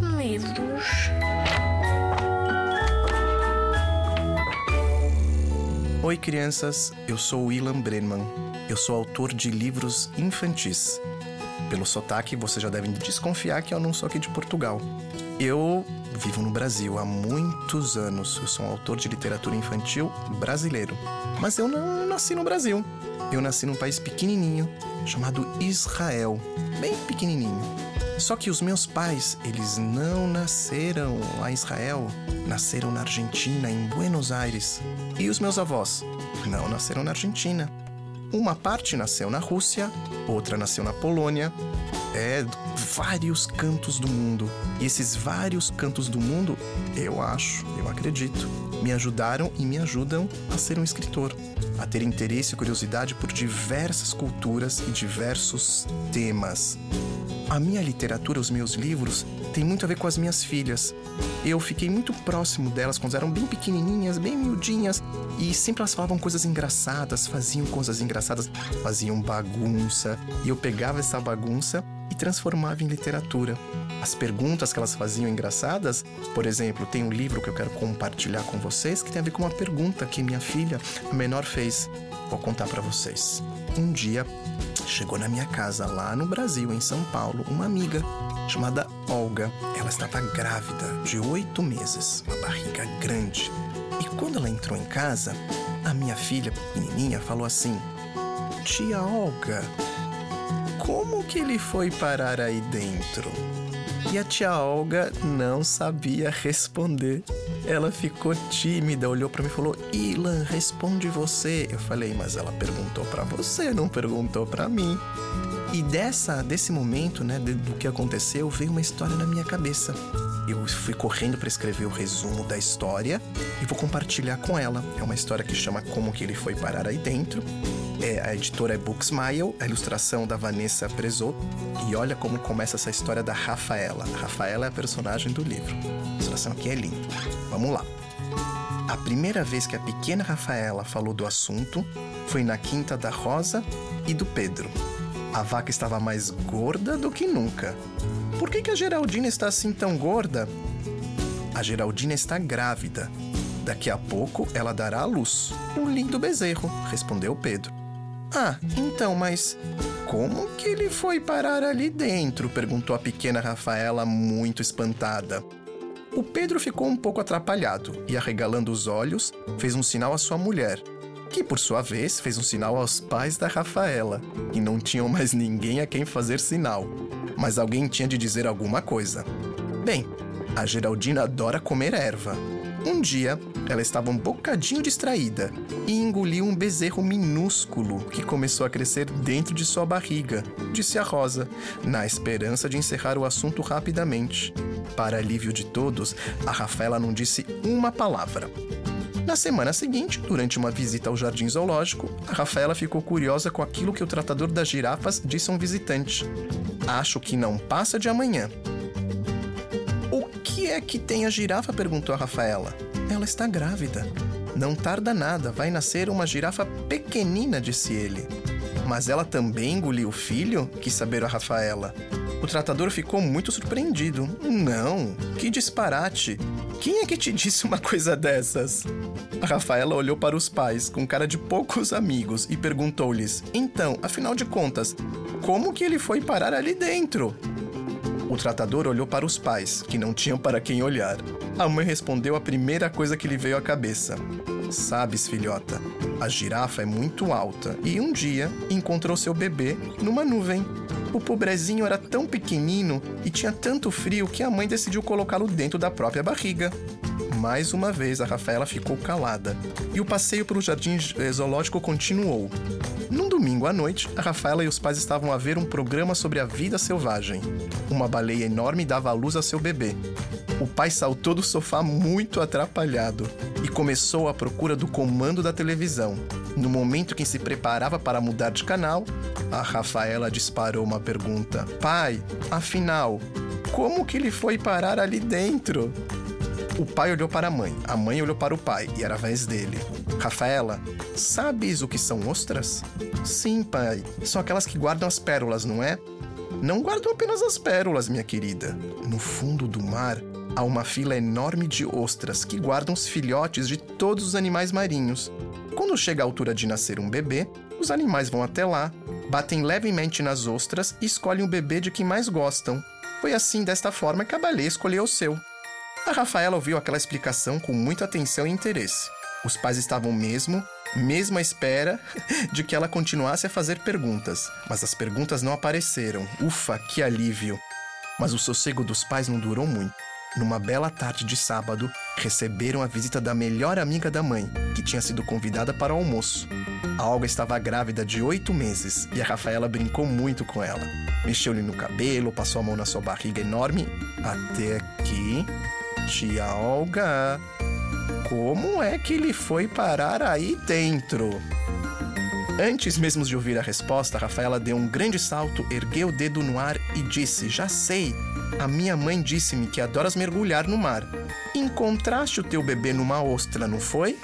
medos. Oi, crianças. Eu sou Ilan Brenman. Eu sou autor de livros infantis. Pelo sotaque, vocês já devem desconfiar que eu não sou aqui de Portugal. Eu vivo no Brasil há muitos anos. Eu sou um autor de literatura infantil brasileiro. Mas eu não nasci no Brasil. Eu nasci num país pequenininho chamado Israel, bem pequenininho. Só que os meus pais, eles não nasceram lá em Israel, nasceram na Argentina, em Buenos Aires. E os meus avós não nasceram na Argentina. Uma parte nasceu na Rússia, outra nasceu na Polônia. É, vários cantos do mundo. E esses vários cantos do mundo, eu acho, eu acredito, me ajudaram e me ajudam a ser um escritor, a ter interesse e curiosidade por diversas culturas e diversos temas. A minha literatura, os meus livros, tem muito a ver com as minhas filhas. Eu fiquei muito próximo delas quando eram bem pequenininhas, bem miudinhas, e sempre elas falavam coisas engraçadas, faziam coisas engraçadas, faziam bagunça, e eu pegava essa bagunça e transformava em literatura. As perguntas que elas faziam engraçadas, por exemplo, tem um livro que eu quero compartilhar com vocês que tem a ver com uma pergunta que minha filha, a menor, fez. Vou contar para vocês. Um dia chegou na minha casa lá no Brasil, em São Paulo, uma amiga chamada Olga. Ela estava grávida de oito meses, uma barriga grande. E quando ela entrou em casa, a minha filha pequenininha falou assim: Tia Olga, como que ele foi parar aí dentro? E a tia Olga não sabia responder. Ela ficou tímida, olhou para mim e falou: "Ilan, responde você". Eu falei: "Mas ela perguntou para você, não perguntou para mim". E dessa desse momento, né, do que aconteceu, veio uma história na minha cabeça. Eu fui correndo para escrever o resumo da história e vou compartilhar com ela. É uma história que chama Como que ele foi parar aí dentro. A editora é Booksmile, a ilustração da Vanessa Prezot. E olha como começa essa história da Rafaela. A Rafaela é a personagem do livro. A ilustração aqui é linda. Vamos lá. A primeira vez que a pequena Rafaela falou do assunto foi na quinta da Rosa e do Pedro. A vaca estava mais gorda do que nunca. Por que, que a Geraldina está assim tão gorda? A Geraldina está grávida. Daqui a pouco ela dará à luz. Um lindo bezerro, respondeu Pedro. Ah, então, mas como que ele foi parar ali dentro? perguntou a pequena Rafaela, muito espantada. O Pedro ficou um pouco atrapalhado e, arregalando os olhos, fez um sinal à sua mulher, que por sua vez fez um sinal aos pais da Rafaela, que não tinham mais ninguém a quem fazer sinal. Mas alguém tinha de dizer alguma coisa. Bem, a Geraldina adora comer erva um dia, ela estava um bocadinho distraída e engoliu um bezerro minúsculo que começou a crescer dentro de sua barriga, disse a Rosa, na esperança de encerrar o assunto rapidamente. Para alívio de todos, a Rafaela não disse uma palavra. Na semana seguinte, durante uma visita ao jardim zoológico, a Rafaela ficou curiosa com aquilo que o tratador das girafas disse a um visitante. Acho que não passa de amanhã que é que tem a girafa? perguntou a Rafaela. Ela está grávida. Não tarda nada, vai nascer uma girafa pequenina, disse ele. Mas ela também engoliu o filho? quis saber a Rafaela. O tratador ficou muito surpreendido. Não, que disparate! Quem é que te disse uma coisa dessas? A Rafaela olhou para os pais, com cara de poucos amigos, e perguntou-lhes: Então, afinal de contas, como que ele foi parar ali dentro? O tratador olhou para os pais, que não tinham para quem olhar. A mãe respondeu a primeira coisa que lhe veio à cabeça: Sabes, filhota, a girafa é muito alta e um dia encontrou seu bebê numa nuvem. O pobrezinho era tão pequenino e tinha tanto frio que a mãe decidiu colocá-lo dentro da própria barriga. Mais uma vez, a Rafaela ficou calada e o passeio pelo jardim zoológico continuou. Num domingo à noite, a Rafaela e os pais estavam a ver um programa sobre a vida selvagem. Uma baleia enorme dava à luz a seu bebê. O pai saltou do sofá muito atrapalhado e começou a procura do comando da televisão. No momento que se preparava para mudar de canal, a Rafaela disparou uma pergunta: Pai, afinal, como que ele foi parar ali dentro? O pai olhou para a mãe, a mãe olhou para o pai e era a vez dele. Rafaela, sabes o que são ostras? Sim, pai. São aquelas que guardam as pérolas, não é? não guardam apenas as pérolas, minha querida. No fundo do mar há uma fila enorme de ostras que guardam os filhotes de todos os animais marinhos. Quando chega a altura de nascer um bebê, os animais vão até lá, batem levemente nas ostras e escolhem o bebê de quem mais gostam. Foi assim, desta forma, que a baleia escolheu o seu. A Rafaela ouviu aquela explicação com muita atenção e interesse. Os pais estavam mesmo, mesmo à espera de que ela continuasse a fazer perguntas, mas as perguntas não apareceram. Ufa, que alívio! Mas o sossego dos pais não durou muito. Numa bela tarde de sábado, receberam a visita da melhor amiga da mãe, que tinha sido convidada para o almoço. A Olga estava grávida de oito meses e a Rafaela brincou muito com ela. Mexeu-lhe no cabelo, passou a mão na sua barriga enorme, até que. Tia Olga, como é que ele foi parar aí dentro? Antes mesmo de ouvir a resposta, Rafaela deu um grande salto, ergueu o dedo no ar e disse: Já sei, a minha mãe disse-me que adoras mergulhar no mar. Encontraste o teu bebê numa ostra, não foi?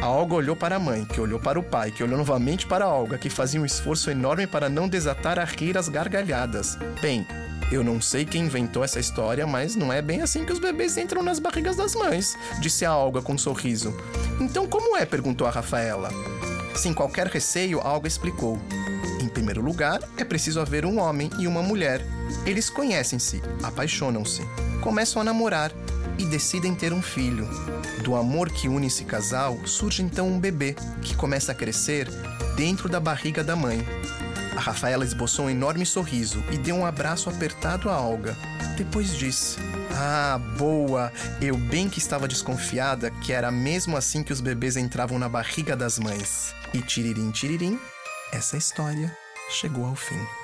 A Olga olhou para a mãe, que olhou para o pai, que olhou novamente para a Olga, que fazia um esforço enorme para não desatar a rir as gargalhadas. Bem, eu não sei quem inventou essa história, mas não é bem assim que os bebês entram nas barrigas das mães, disse a Olga com um sorriso. Então como é? perguntou a Rafaela. Sem qualquer receio, a Olga explicou. Em primeiro lugar, é preciso haver um homem e uma mulher. Eles conhecem-se, apaixonam-se, começam a namorar e decidem ter um filho. Do amor que une esse casal surge então um bebê que começa a crescer dentro da barriga da mãe. A Rafaela esboçou um enorme sorriso e deu um abraço apertado a Olga. Depois disse: Ah, boa! Eu bem que estava desconfiada que era mesmo assim que os bebês entravam na barriga das mães. E tiririm, tiririm, essa história chegou ao fim.